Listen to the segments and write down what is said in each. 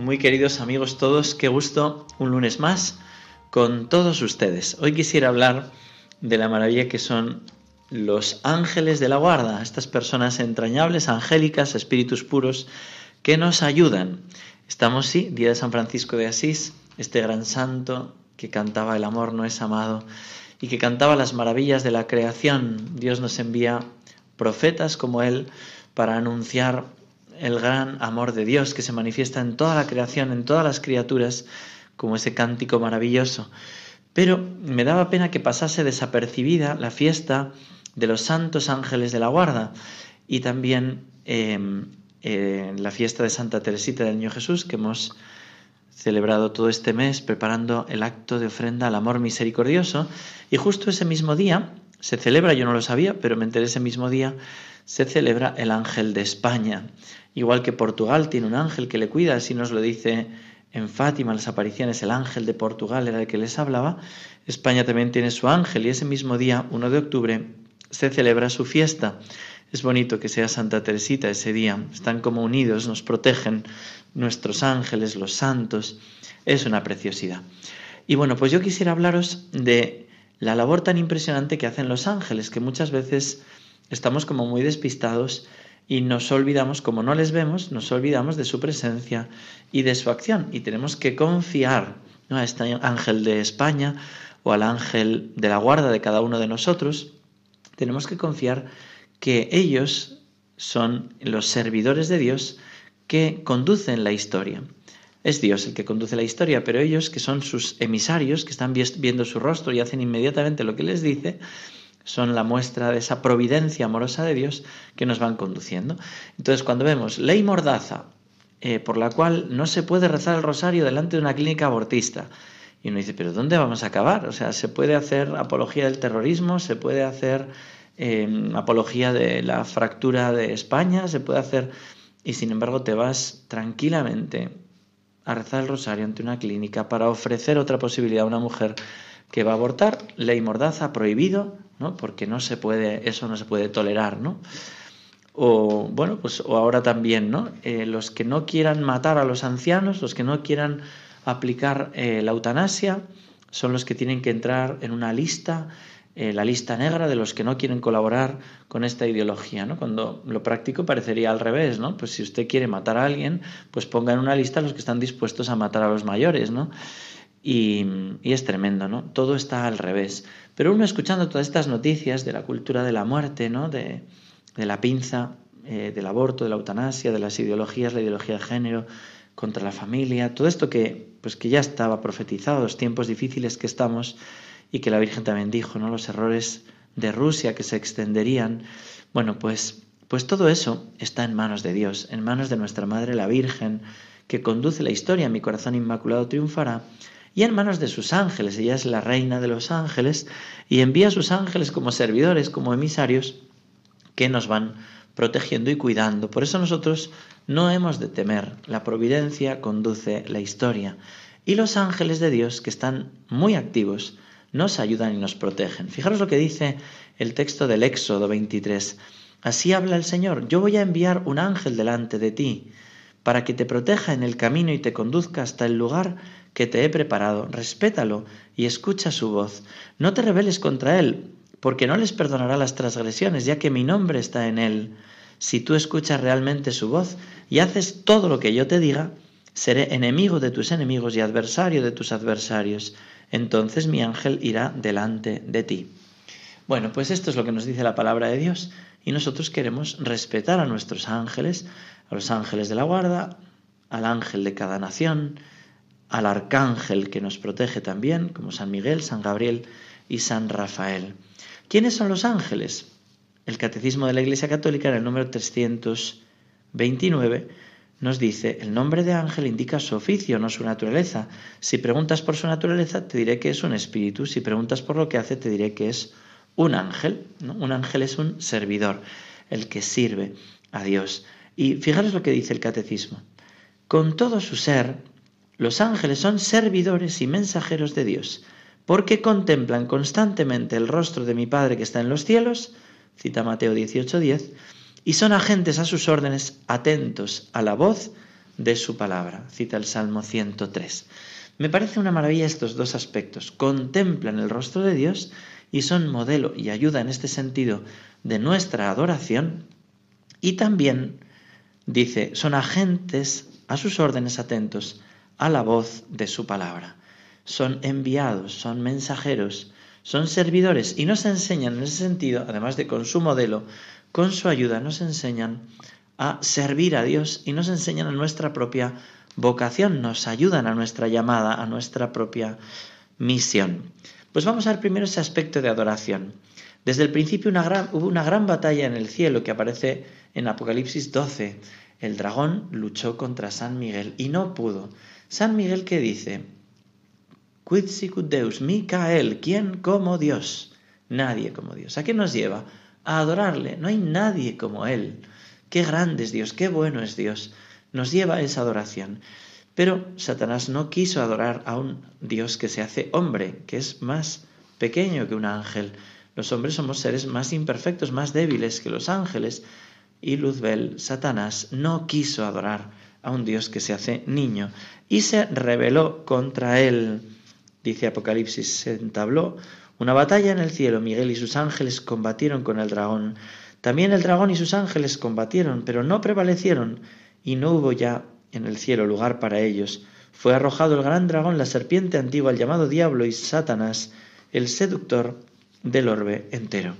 muy queridos amigos todos, qué gusto un lunes más con todos ustedes. Hoy quisiera hablar de la maravilla que son los ángeles de la guarda, estas personas entrañables, angélicas, espíritus puros, que nos ayudan. Estamos, sí, día de San Francisco de Asís, este gran santo que cantaba el amor no es amado y que cantaba las maravillas de la creación. Dios nos envía profetas como él para anunciar el gran amor de Dios que se manifiesta en toda la creación, en todas las criaturas, como ese cántico maravilloso. Pero me daba pena que pasase desapercibida la fiesta de los santos ángeles de la guarda y también em, eh, la fiesta de Santa Teresita del Niño Jesús que hemos celebrado todo este mes preparando el acto de ofrenda al amor misericordioso y justo ese mismo día se celebra, yo no lo sabía, pero me enteré ese mismo día, se celebra el ángel de España. Igual que Portugal tiene un ángel que le cuida, así nos lo dice en Fátima las apariciones, el ángel de Portugal era el que les hablaba, España también tiene su ángel y ese mismo día, 1 de octubre, se celebra su fiesta. Es bonito que sea Santa Teresita ese día, están como unidos, nos protegen nuestros ángeles, los santos, es una preciosidad. Y bueno, pues yo quisiera hablaros de la labor tan impresionante que hacen los ángeles, que muchas veces estamos como muy despistados y nos olvidamos, como no les vemos, nos olvidamos de su presencia y de su acción. Y tenemos que confiar a este ángel de España o al ángel de la guarda de cada uno de nosotros. Tenemos que confiar que ellos son los servidores de Dios que conducen la historia. Es Dios el que conduce la historia, pero ellos, que son sus emisarios, que están viendo su rostro y hacen inmediatamente lo que les dice, son la muestra de esa providencia amorosa de Dios que nos van conduciendo. Entonces, cuando vemos ley mordaza, eh, por la cual no se puede rezar el rosario delante de una clínica abortista, y uno dice, pero ¿dónde vamos a acabar? O sea, se puede hacer apología del terrorismo, se puede hacer em, apología de la fractura de España, se puede hacer... Y sin embargo te vas tranquilamente a rezar el rosario ante una clínica para ofrecer otra posibilidad a una mujer que va a abortar, ley mordaza, prohibido, ¿no? Porque no se puede, eso no se puede tolerar, ¿no? O bueno, pues o ahora también, ¿no? Eh, los que no quieran matar a los ancianos, los que no quieran aplicar eh, la eutanasia, son los que tienen que entrar en una lista, eh, la lista negra de los que no quieren colaborar con esta ideología, ¿no? Cuando lo práctico parecería al revés, ¿no? Pues si usted quiere matar a alguien, pues ponga en una lista a los que están dispuestos a matar a los mayores, ¿no? Y, es tremendo, ¿no? Todo está al revés. Pero uno escuchando todas estas noticias de la cultura de la muerte, ¿no? De, la pinza, eh, del aborto, de la eutanasia, de las ideologías, la ideología de género, contra la familia, todo esto que, pues que ya estaba profetizado, los tiempos difíciles que estamos y que la Virgen también dijo, ¿no? Los errores de Rusia que se extenderían. Bueno, pues, pues todo eso está en manos de Dios, en manos de nuestra Madre la Virgen, que conduce la historia, mi corazón inmaculado triunfará y en manos de sus ángeles. Ella es la reina de los ángeles y envía a sus ángeles como servidores, como emisarios, que nos van protegiendo y cuidando. Por eso nosotros no hemos de temer. La providencia conduce la historia. Y los ángeles de Dios, que están muy activos, nos ayudan y nos protegen. Fijaros lo que dice el texto del Éxodo 23. Así habla el Señor, yo voy a enviar un ángel delante de ti, para que te proteja en el camino y te conduzca hasta el lugar que te he preparado, respétalo y escucha su voz. No te rebeles contra él, porque no les perdonará las transgresiones, ya que mi nombre está en él. Si tú escuchas realmente su voz y haces todo lo que yo te diga, seré enemigo de tus enemigos y adversario de tus adversarios. Entonces mi ángel irá delante de ti. Bueno, pues esto es lo que nos dice la palabra de Dios y nosotros queremos respetar a nuestros ángeles, a los ángeles de la guarda, al ángel de cada nación, al arcángel que nos protege también, como San Miguel, San Gabriel y San Rafael. ¿Quiénes son los ángeles? El Catecismo de la Iglesia Católica en el número 329 nos dice, el nombre de ángel indica su oficio, no su naturaleza. Si preguntas por su naturaleza, te diré que es un espíritu. Si preguntas por lo que hace, te diré que es un ángel. Un ángel es un servidor, el que sirve a Dios. Y fijaros lo que dice el catecismo. Con todo su ser, los ángeles son servidores y mensajeros de Dios, porque contemplan constantemente el rostro de mi Padre que está en los cielos, cita Mateo 18:10, y son agentes a sus órdenes atentos a la voz de su palabra, cita el Salmo 103. Me parece una maravilla estos dos aspectos. Contemplan el rostro de Dios y son modelo y ayuda en este sentido de nuestra adoración y también, dice, son agentes a sus órdenes atentos a la voz de su palabra. Son enviados, son mensajeros, son servidores y nos enseñan en ese sentido, además de con su modelo, con su ayuda nos enseñan a servir a Dios y nos enseñan a nuestra propia vocación, nos ayudan a nuestra llamada, a nuestra propia misión. Pues vamos a ver primero ese aspecto de adoración. Desde el principio hubo una gran batalla en el cielo que aparece en Apocalipsis 12. El dragón luchó contra San Miguel y no pudo. San Miguel que dice, Quid sicut Deus, Micael, ¿quién como Dios? Nadie como Dios. ¿A qué nos lleva? A adorarle. No hay nadie como Él. Qué grande es Dios, qué bueno es Dios. Nos lleva a esa adoración. Pero Satanás no quiso adorar a un Dios que se hace hombre, que es más pequeño que un ángel. Los hombres somos seres más imperfectos, más débiles que los ángeles. Y Luzbel, Satanás, no quiso adorar a un Dios que se hace niño y se rebeló contra él. Dice Apocalipsis, se entabló una batalla en el cielo. Miguel y sus ángeles combatieron con el dragón. También el dragón y sus ángeles combatieron, pero no prevalecieron y no hubo ya en el cielo lugar para ellos. Fue arrojado el gran dragón, la serpiente antigua, el llamado diablo y Satanás, el seductor del orbe entero.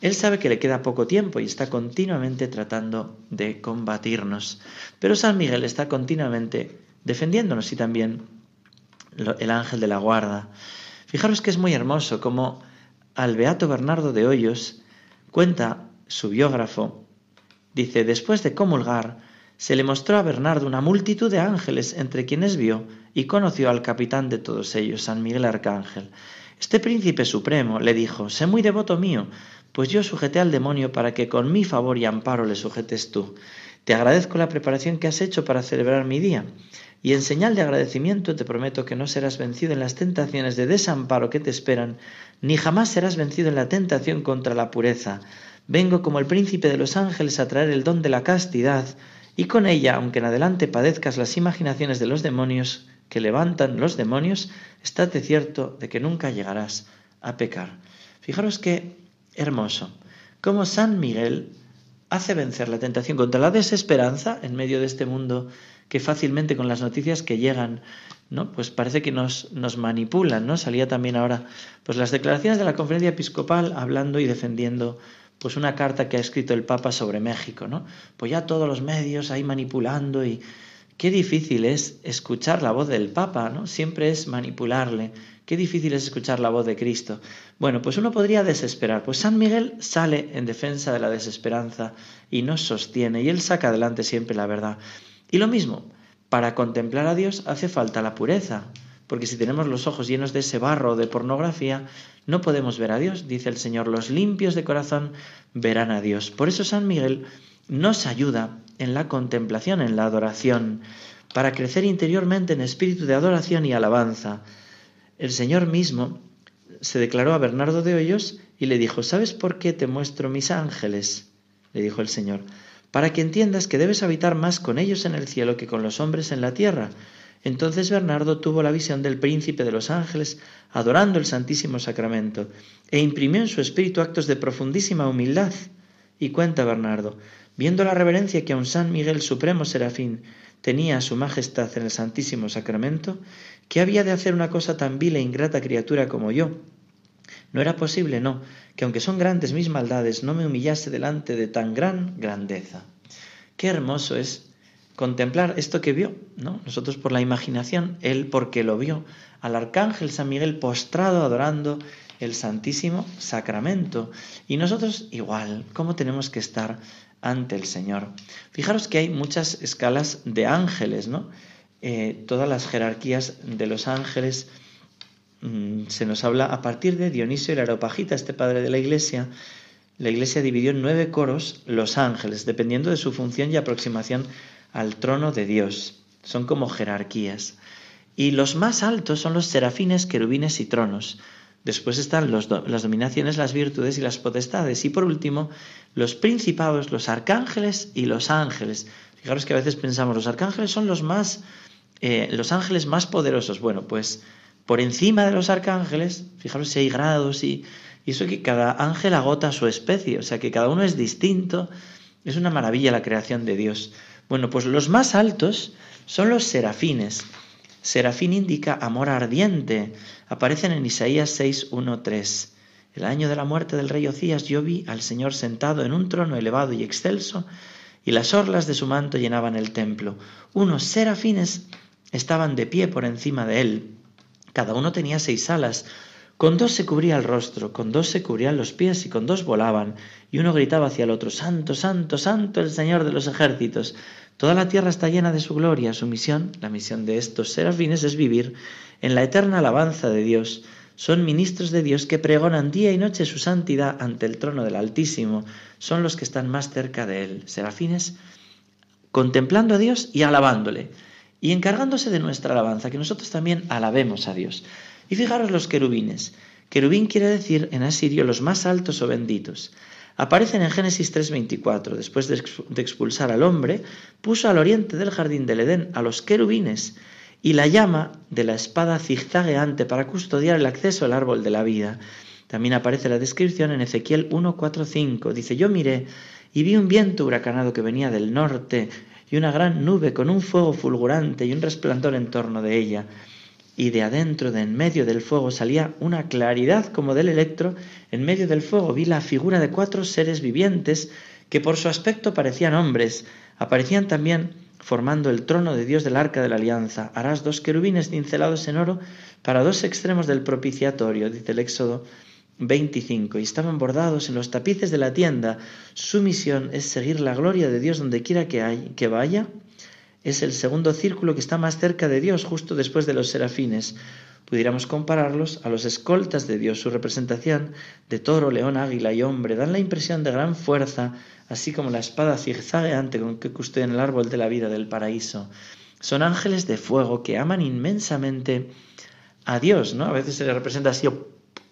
Él sabe que le queda poco tiempo y está continuamente tratando de combatirnos. Pero San Miguel está continuamente defendiéndonos y también el ángel de la guarda. Fijaros que es muy hermoso como al beato Bernardo de Hoyos cuenta su biógrafo, dice, después de comulgar, se le mostró a Bernardo una multitud de ángeles entre quienes vio y conoció al capitán de todos ellos, San Miguel Arcángel. Este príncipe supremo le dijo, sé muy devoto mío, pues yo sujeté al demonio para que con mi favor y amparo le sujetes tú. Te agradezco la preparación que has hecho para celebrar mi día, y en señal de agradecimiento te prometo que no serás vencido en las tentaciones de desamparo que te esperan, ni jamás serás vencido en la tentación contra la pureza. Vengo como el príncipe de los ángeles a traer el don de la castidad, y con ella, aunque en adelante padezcas las imaginaciones de los demonios que levantan los demonios, estate cierto de que nunca llegarás a pecar. Fijaros qué hermoso, cómo San Miguel hace vencer la tentación contra la desesperanza en medio de este mundo que fácilmente con las noticias que llegan, ¿no? Pues parece que nos, nos manipulan, ¿no? Salía también ahora, pues las declaraciones de la conferencia episcopal hablando y defendiendo pues una carta que ha escrito el Papa sobre México, ¿no? Pues ya todos los medios ahí manipulando y qué difícil es escuchar la voz del Papa, ¿no? Siempre es manipularle. Qué difícil es escuchar la voz de Cristo. Bueno, pues uno podría desesperar. Pues San Miguel sale en defensa de la desesperanza y nos sostiene y él saca adelante siempre la verdad. Y lo mismo, para contemplar a Dios hace falta la pureza, porque si tenemos los ojos llenos de ese barro de pornografía, no podemos ver a Dios. Dice el Señor, los limpios de corazón verán a Dios. Por eso San Miguel nos ayuda en la contemplación, en la adoración, para crecer interiormente en espíritu de adoración y alabanza. El Señor mismo se declaró a Bernardo de Hoyos y le dijo, ¿sabes por qué te muestro mis ángeles? Le dijo el Señor, para que entiendas que debes habitar más con ellos en el cielo que con los hombres en la tierra entonces Bernardo tuvo la visión del príncipe de los ángeles adorando el Santísimo Sacramento e imprimió en su espíritu actos de profundísima humildad. Y cuenta Bernardo, viendo la reverencia que a un San Miguel Supremo Serafín tenía a su majestad en el Santísimo Sacramento, que había de hacer una cosa tan vil e ingrata criatura como yo. No era posible, no, que aunque son grandes mis maldades, no me humillase delante de tan gran grandeza. Qué hermoso es contemplar esto que vio, ¿no? Nosotros por la imaginación, él porque lo vio, al arcángel San Miguel postrado adorando el Santísimo Sacramento. Y nosotros igual, ¿cómo tenemos que estar ante el Señor. Fijaros que hay muchas escalas de ángeles, ¿no? Eh, todas las jerarquías de los ángeles se nos habla a partir de Dionisio el Areopagita, este padre de la iglesia. La iglesia dividió en nueve coros los ángeles, dependiendo de su función y aproximación al trono de Dios. Son como jerarquías. Y los más altos son los serafines, querubines y tronos. Después están las dominaciones, las virtudes y las potestades. Y por último, los principados, los arcángeles y los ángeles. Fijaros que a veces pensamos, los arcángeles son los más, eh, los ángeles más poderosos. Bueno, pues por encima de los arcángeles, fijaros si hay grados y, eso que cada ángel agota su especie, o sea que cada uno es distinto. Es una maravilla la creación de Dios. Bueno, pues los más altos son los serafines. Serafín indica amor ardiente. Aparecen en Isaías 6, 1, 3. El año de la muerte del rey Ocías yo vi al Señor sentado en un trono elevado y excelso, y las orlas de su manto llenaban el templo. Unos serafines estaban de pie por encima de él. Cada uno tenía seis alas. Con dos se cubría el rostro, con dos se cubrían los pies y con dos volaban. Y uno gritaba hacia el otro, Santo, Santo, Santo el Señor de los ejércitos. Toda la tierra está llena de su gloria. Su misión, la misión de estos serafines, es vivir en la eterna alabanza de Dios. Son ministros de Dios que pregonan día y noche su santidad ante el trono del Altísimo. Son los que están más cerca de Él. Serafines contemplando a Dios y alabándole. Y encargándose de nuestra alabanza, que nosotros también alabemos a Dios. Y fijaros los querubines. Querubín quiere decir en asirio los más altos o benditos. Aparecen en Génesis 3:24. Después de expulsar al hombre, puso al oriente del jardín del Edén a los querubines y la llama de la espada zigzagueante para custodiar el acceso al árbol de la vida. También aparece la descripción en Ezequiel 1:4-5. Dice, yo miré y vi un viento huracanado que venía del norte y una gran nube con un fuego fulgurante y un resplandor en torno de ella y de adentro, de en medio del fuego, salía una claridad como del electro. En medio del fuego vi la figura de cuatro seres vivientes que por su aspecto parecían hombres. Aparecían también formando el trono de Dios del arca de la alianza. Harás dos querubines cincelados en oro para dos extremos del propiciatorio, dice el Éxodo 25. Y estaban bordados en los tapices de la tienda. Su misión es seguir la gloria de Dios donde quiera que, que vaya es el segundo círculo que está más cerca de Dios, justo después de los serafines. Pudiéramos compararlos a los escoltas de Dios. Su representación de toro, león, águila y hombre dan la impresión de gran fuerza, así como la espada zigzagueante con que custodian el árbol de la vida del paraíso. Son ángeles de fuego que aman inmensamente a Dios, ¿no? A veces se les representa así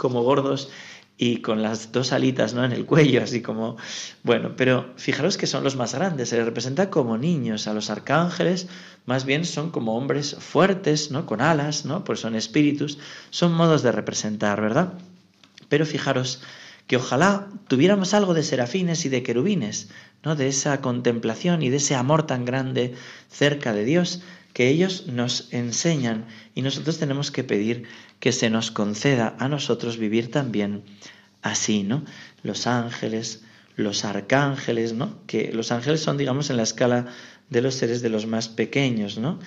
como gordos y con las dos alitas ¿no? en el cuello, así como, bueno, pero fijaros que son los más grandes, se les representa como niños, a los arcángeles más bien son como hombres fuertes, ¿no? con alas, ¿no? pues son espíritus, son modos de representar, ¿verdad? Pero fijaros que ojalá tuviéramos algo de serafines y de querubines, ¿no? de esa contemplación y de ese amor tan grande cerca de Dios, que ellos nos enseñan y nosotros tenemos que pedir que se nos conceda a nosotros vivir también así, ¿no? Los ángeles, los arcángeles, ¿no? Que los ángeles son, digamos, en la escala de los seres de los más pequeños, ¿no?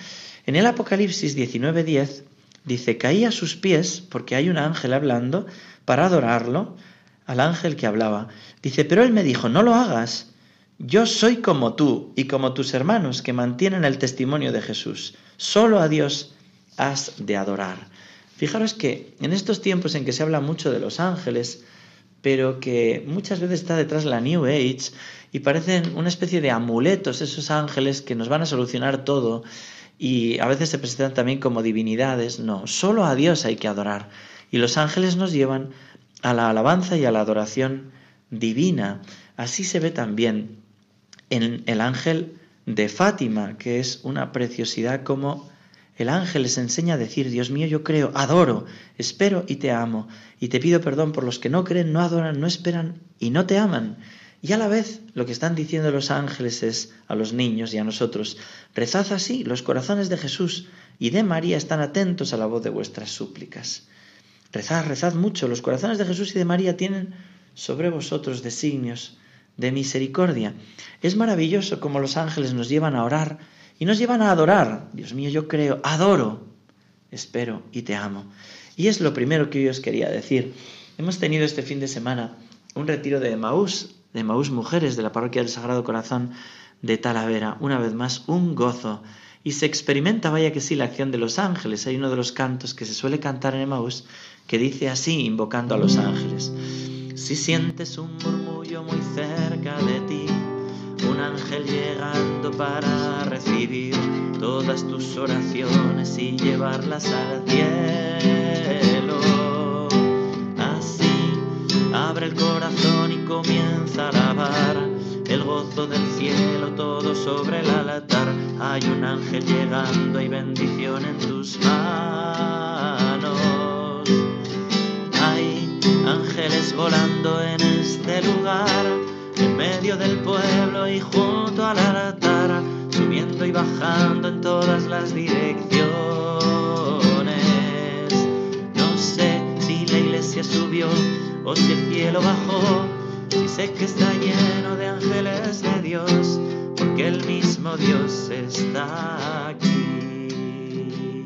En el Apocalipsis 19:10 dice, caí a sus pies porque hay un ángel hablando para adorarlo, al ángel que hablaba. Dice, pero él me dijo, no lo hagas yo soy como tú y como tus hermanos que mantienen el testimonio de Jesús. Solo a Dios has de adorar. Fijaros que en estos tiempos en que se habla mucho de los ángeles, pero que muchas veces está detrás la New Age y parecen una especie de amuletos esos ángeles que nos van a solucionar todo y a veces se presentan también como divinidades. No, solo a Dios hay que adorar. Y los ángeles nos llevan a la alabanza y a la adoración divina. Así se ve también en el ángel de Fátima, que es una preciosidad como el ángel les enseña a decir, Dios mío, yo creo, adoro, espero y te amo, y te pido perdón por los que no creen, no adoran, no esperan y no te aman. Y a la vez lo que están diciendo los ángeles es a los niños y a nosotros, rezad así, los corazones de Jesús y de María están atentos a la voz de vuestras súplicas. Rezad, rezad mucho, los corazones de Jesús y de María tienen sobre vosotros designios de misericordia. Es maravilloso como los ángeles nos llevan a orar y nos llevan a adorar. Dios mío, yo creo, adoro, espero y te amo. Y es lo primero que yo os quería decir. Hemos tenido este fin de semana un retiro de Maús, de Maús Mujeres de la Parroquia del Sagrado Corazón de Talavera. Una vez más, un gozo. Y se experimenta, vaya que sí, la acción de los ángeles. Hay uno de los cantos que se suele cantar en Emaús que dice así, invocando a los ángeles. Si sientes un murmullo muy cerca para recibir todas tus oraciones y llevarlas al cielo. Así, abre el corazón y comienza a alabar el gozo del cielo todo sobre el altar. Hay un ángel llegando y bendición en tus manos. Hay ángeles volando en este lugar, en medio del pueblo y junto bajando en todas las direcciones. No sé si la iglesia subió o si el cielo bajó y sé que está lleno de ángeles de Dios, porque el mismo Dios está aquí.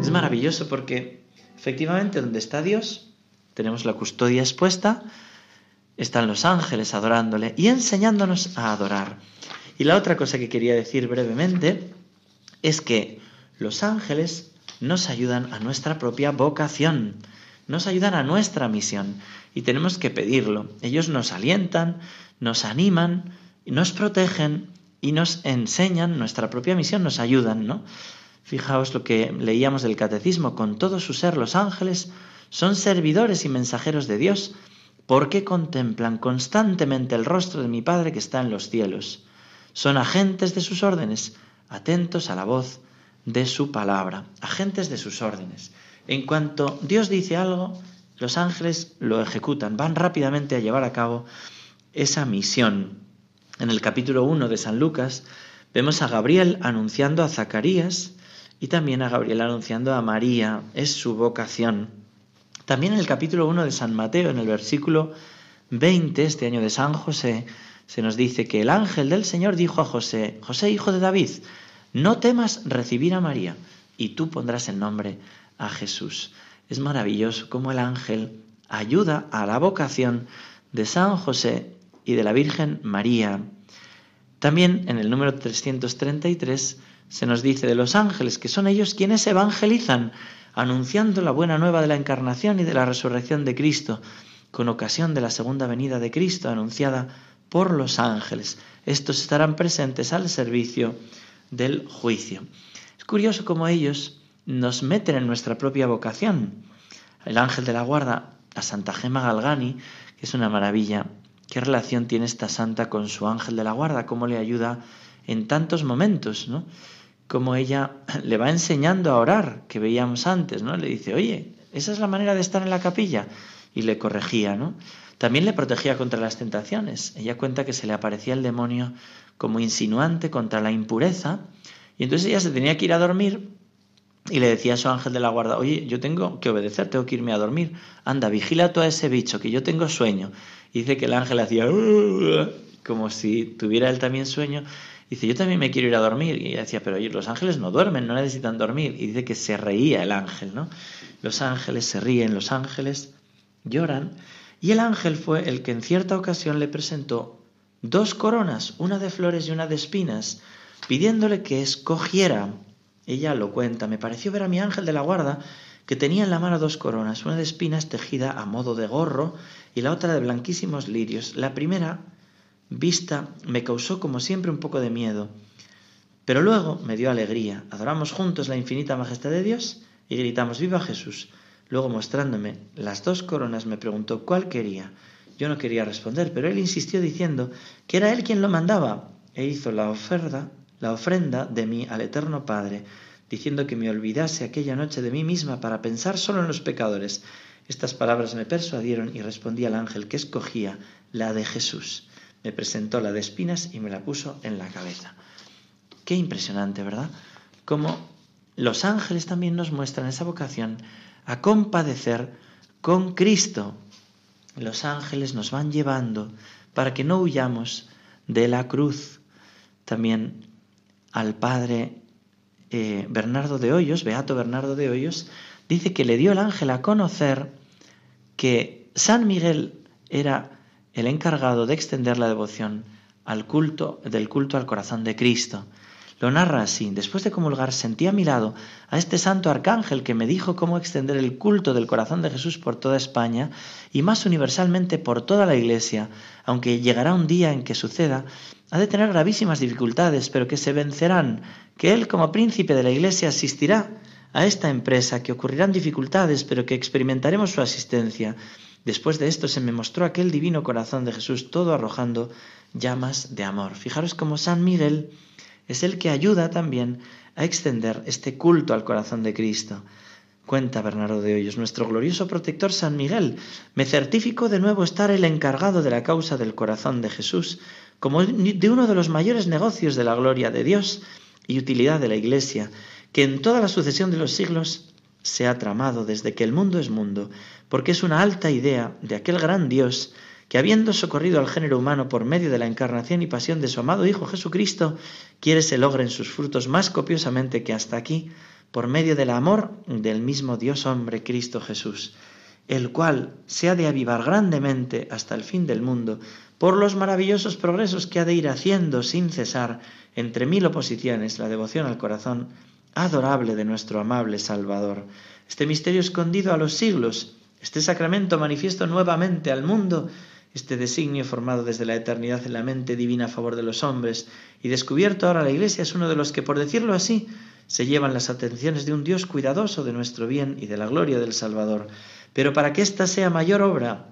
Es maravilloso porque efectivamente donde está Dios, tenemos la custodia expuesta, están los ángeles adorándole y enseñándonos a adorar. Y la otra cosa que quería decir brevemente es que los ángeles nos ayudan a nuestra propia vocación, nos ayudan a nuestra misión y tenemos que pedirlo. Ellos nos alientan, nos animan, nos protegen y nos enseñan nuestra propia misión, nos ayudan, ¿no? Fijaos lo que leíamos del catecismo, con todo su ser los ángeles son servidores y mensajeros de Dios, porque contemplan constantemente el rostro de mi Padre que está en los cielos. Son agentes de sus órdenes, atentos a la voz de su palabra, agentes de sus órdenes. En cuanto Dios dice algo, los ángeles lo ejecutan, van rápidamente a llevar a cabo esa misión. En el capítulo 1 de San Lucas vemos a Gabriel anunciando a Zacarías y también a Gabriel anunciando a María, es su vocación. También en el capítulo 1 de San Mateo, en el versículo 20, este año de San José, se nos dice que el ángel del Señor dijo a José, José hijo de David, no temas recibir a María, y tú pondrás el nombre a Jesús. Es maravilloso cómo el ángel ayuda a la vocación de San José y de la Virgen María. También en el número 333 se nos dice de los ángeles que son ellos quienes evangelizan, anunciando la buena nueva de la encarnación y de la resurrección de Cristo, con ocasión de la segunda venida de Cristo anunciada por los ángeles. Estos estarán presentes al servicio del juicio. Es curioso cómo ellos nos meten en nuestra propia vocación. El ángel de la guarda, a Santa Gema Galgani, que es una maravilla. ¿Qué relación tiene esta santa con su ángel de la guarda? ¿Cómo le ayuda en tantos momentos? ¿no? Cómo ella le va enseñando a orar, que veíamos antes, ¿no? Le dice, oye, esa es la manera de estar en la capilla. Y le corregía, ¿no? También le protegía contra las tentaciones. Ella cuenta que se le aparecía el demonio como insinuante contra la impureza, y entonces ella se tenía que ir a dormir y le decía a su ángel de la guarda, oye, yo tengo que obedecer, tengo que irme a dormir. Anda, vigila todo ese bicho, que yo tengo sueño. Y dice que el ángel hacía como si tuviera él también sueño. dice, yo también me quiero ir a dormir. Y ella decía, pero los ángeles no duermen, no necesitan dormir. Y dice que se reía el ángel, ¿no? Los ángeles se ríen, los ángeles lloran. Y el ángel fue el que en cierta ocasión le presentó dos coronas, una de flores y una de espinas, pidiéndole que escogiera ella lo cuenta. Me pareció ver a mi ángel de la guarda que tenía en la mano dos coronas, una de espinas tejida a modo de gorro y la otra de blanquísimos lirios. La primera vista me causó como siempre un poco de miedo, pero luego me dio alegría. Adoramos juntos la infinita majestad de Dios y gritamos Viva Jesús. Luego mostrándome las dos coronas me preguntó cuál quería. Yo no quería responder, pero él insistió diciendo que era él quien lo mandaba e hizo la oferta la ofrenda de mí al Eterno Padre, diciendo que me olvidase aquella noche de mí misma para pensar solo en los pecadores. Estas palabras me persuadieron y respondí al ángel que escogía la de Jesús. Me presentó la de espinas y me la puso en la cabeza. Qué impresionante, ¿verdad? Como los ángeles también nos muestran esa vocación a compadecer con Cristo. Los ángeles nos van llevando para que no huyamos de la cruz. También al padre eh, Bernardo de Hoyos, Beato Bernardo de Hoyos, dice que le dio el ángel a conocer que San Miguel era el encargado de extender la devoción al culto del culto al corazón de Cristo. Lo narra así. Después de comulgar sentí a mi lado a este santo arcángel que me dijo cómo extender el culto del corazón de Jesús por toda España y más universalmente por toda la Iglesia, aunque llegará un día en que suceda, ha de tener gravísimas dificultades, pero que se vencerán, que Él como príncipe de la Iglesia asistirá a esta empresa, que ocurrirán dificultades, pero que experimentaremos su asistencia. Después de esto se me mostró aquel divino corazón de Jesús todo arrojando llamas de amor. Fijaros como San Miguel es el que ayuda también a extender este culto al corazón de Cristo. Cuenta Bernardo de Hoyos, nuestro glorioso protector San Miguel, me certificó de nuevo estar el encargado de la causa del corazón de Jesús, como de uno de los mayores negocios de la gloria de Dios y utilidad de la Iglesia, que en toda la sucesión de los siglos se ha tramado desde que el mundo es mundo, porque es una alta idea de aquel gran Dios que habiendo socorrido al género humano por medio de la encarnación y pasión de su amado Hijo Jesucristo, quiere se logren sus frutos más copiosamente que hasta aquí, por medio del amor del mismo Dios hombre Cristo Jesús, el cual se ha de avivar grandemente hasta el fin del mundo, por los maravillosos progresos que ha de ir haciendo sin cesar entre mil oposiciones la devoción al corazón adorable de nuestro amable Salvador. Este misterio escondido a los siglos, este sacramento manifiesto nuevamente al mundo, este designio formado desde la eternidad en la mente divina a favor de los hombres y descubierto ahora la Iglesia es uno de los que, por decirlo así, se llevan las atenciones de un Dios cuidadoso de nuestro bien y de la gloria del Salvador. Pero para que ésta sea mayor obra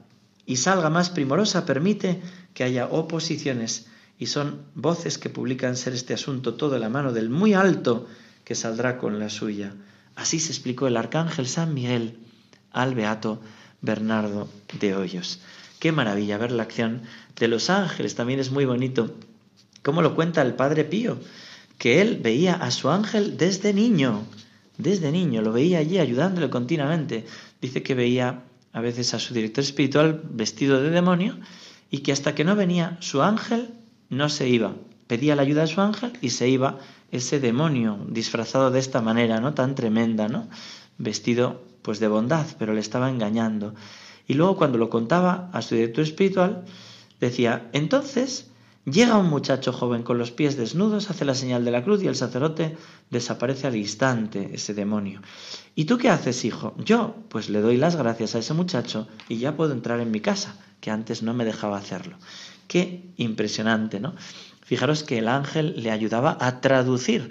y salga más primorosa, permite que haya oposiciones y son voces que publican ser este asunto todo la mano del muy alto que saldrá con la suya. Así se explicó el arcángel San Miguel al beato Bernardo de Hoyos. Qué maravilla ver la acción de los ángeles. También es muy bonito cómo lo cuenta el Padre Pío, que él veía a su ángel desde niño, desde niño, lo veía allí ayudándole continuamente. Dice que veía a veces a su director espiritual vestido de demonio y que hasta que no venía su ángel no se iba. Pedía la ayuda de su ángel y se iba ese demonio disfrazado de esta manera, ¿no? Tan tremenda, ¿no? Vestido pues de bondad, pero le estaba engañando. Y luego cuando lo contaba a su director espiritual, decía, entonces llega un muchacho joven con los pies desnudos, hace la señal de la cruz y el sacerdote desaparece al instante, ese demonio. ¿Y tú qué haces, hijo? Yo, pues le doy las gracias a ese muchacho y ya puedo entrar en mi casa, que antes no me dejaba hacerlo. Qué impresionante, ¿no? Fijaros que el ángel le ayudaba a traducir.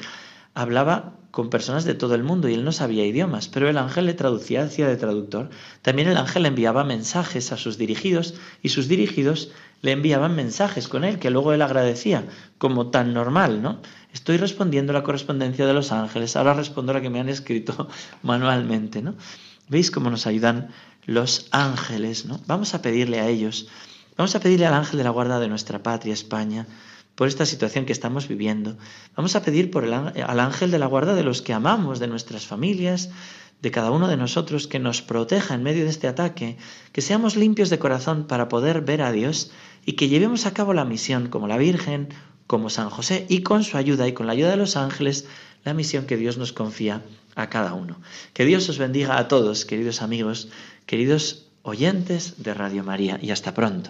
Hablaba con personas de todo el mundo y él no sabía idiomas, pero el ángel le traducía, hacía de traductor. También el ángel enviaba mensajes a sus dirigidos y sus dirigidos le enviaban mensajes con él que luego él agradecía, como tan normal, ¿no? Estoy respondiendo la correspondencia de los ángeles, ahora respondo la que me han escrito manualmente, ¿no? ¿Veis cómo nos ayudan los ángeles, ¿no? Vamos a pedirle a ellos, vamos a pedirle al ángel de la guarda de nuestra patria, España, por esta situación que estamos viviendo. Vamos a pedir por el, al ángel de la guarda de los que amamos, de nuestras familias, de cada uno de nosotros, que nos proteja en medio de este ataque, que seamos limpios de corazón para poder ver a Dios y que llevemos a cabo la misión como la Virgen, como San José, y con su ayuda y con la ayuda de los ángeles, la misión que Dios nos confía a cada uno. Que Dios os bendiga a todos, queridos amigos, queridos oyentes de Radio María, y hasta pronto.